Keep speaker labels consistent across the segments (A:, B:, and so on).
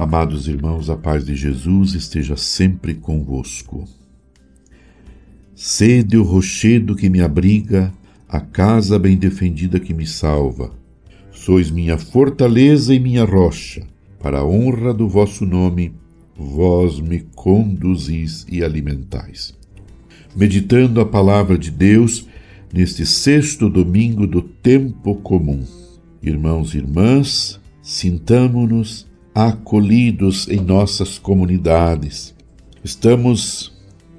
A: Amados irmãos, a paz de Jesus esteja sempre convosco. Sede o rochedo que me abriga, a casa bem defendida que me salva. Sois minha fortaleza e minha rocha, para a honra do vosso nome, vós me conduzis e alimentais. Meditando a palavra de Deus neste sexto domingo do tempo comum. Irmãos e irmãs, sintamo-nos acolhidos em nossas comunidades. Estamos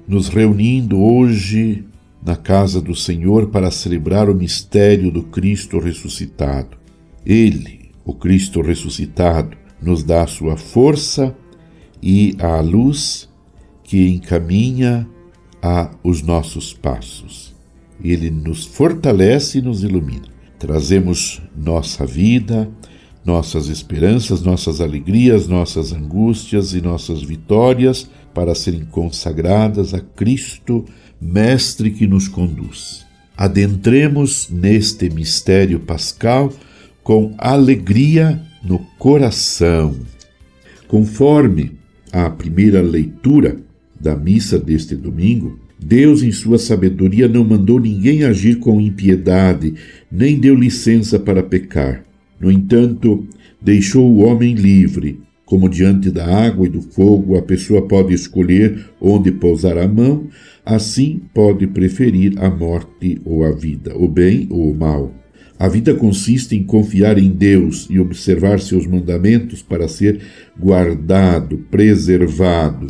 A: nos reunindo hoje na casa do Senhor para celebrar o mistério do Cristo ressuscitado. Ele, o Cristo ressuscitado, nos dá a sua força e a luz que encaminha a os nossos passos. Ele nos fortalece e nos ilumina. Trazemos nossa vida, nossas esperanças, nossas alegrias, nossas angústias e nossas vitórias para serem consagradas a Cristo, Mestre que nos conduz. Adentremos neste mistério pascal com alegria no coração. Conforme a primeira leitura da missa deste domingo, Deus, em sua sabedoria, não mandou ninguém agir com impiedade, nem deu licença para pecar. No entanto, deixou o homem livre. Como diante da água e do fogo a pessoa pode escolher onde pousar a mão, assim pode preferir a morte ou a vida, o bem ou o mal. A vida consiste em confiar em Deus e observar seus mandamentos para ser guardado, preservado.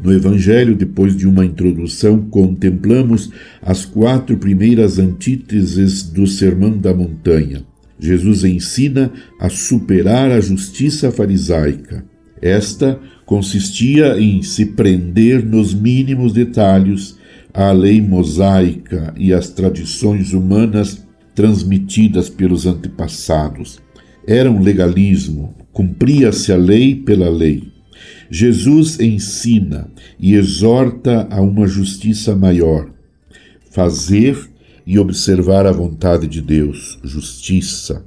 A: No Evangelho, depois de uma introdução, contemplamos as quatro primeiras antíteses do Sermão da Montanha. Jesus ensina a superar a justiça farisaica. Esta consistia em se prender nos mínimos detalhes à lei mosaica e às tradições humanas transmitidas pelos antepassados. Era um legalismo, cumpria-se a lei pela lei. Jesus ensina e exorta a uma justiça maior, fazer e observar a vontade de Deus, justiça.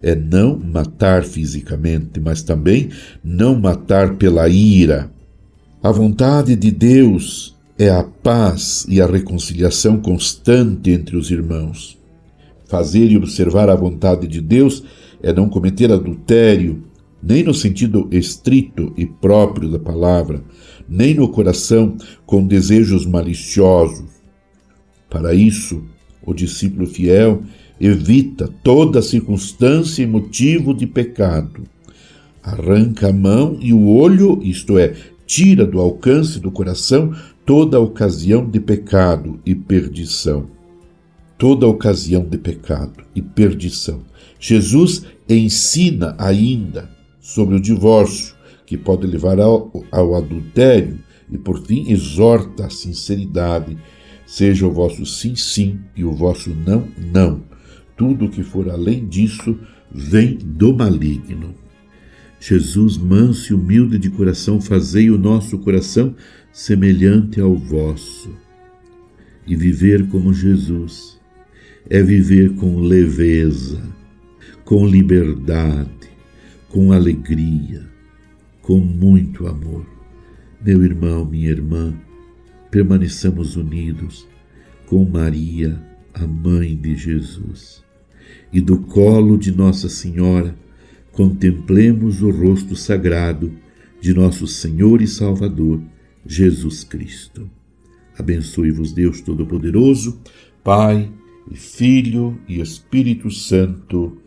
A: É não matar fisicamente, mas também não matar pela ira. A vontade de Deus é a paz e a reconciliação constante entre os irmãos. Fazer e observar a vontade de Deus é não cometer adultério, nem no sentido estrito e próprio da palavra, nem no coração com desejos maliciosos. Para isso, o discípulo fiel evita toda circunstância e motivo de pecado. Arranca a mão e o olho, isto é, tira do alcance do coração toda ocasião de pecado e perdição. Toda ocasião de pecado e perdição. Jesus ensina ainda sobre o divórcio, que pode levar ao, ao adultério, e por fim exorta a sinceridade Seja o vosso sim, sim e o vosso não, não. Tudo que for além disso vem do maligno. Jesus, manso e humilde de coração, fazei o nosso coração semelhante ao vosso. E viver como Jesus é viver com leveza, com liberdade, com alegria, com muito amor. Meu irmão, minha irmã, permaneçamos unidos com Maria, a mãe de Jesus. E do colo de Nossa Senhora, contemplemos o rosto sagrado de nosso Senhor e Salvador, Jesus Cristo. Abençoe-vos, Deus Todo-Poderoso, Pai e Filho e Espírito Santo.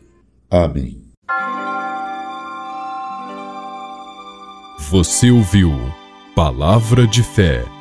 A: Amém.
B: Você ouviu Palavra de Fé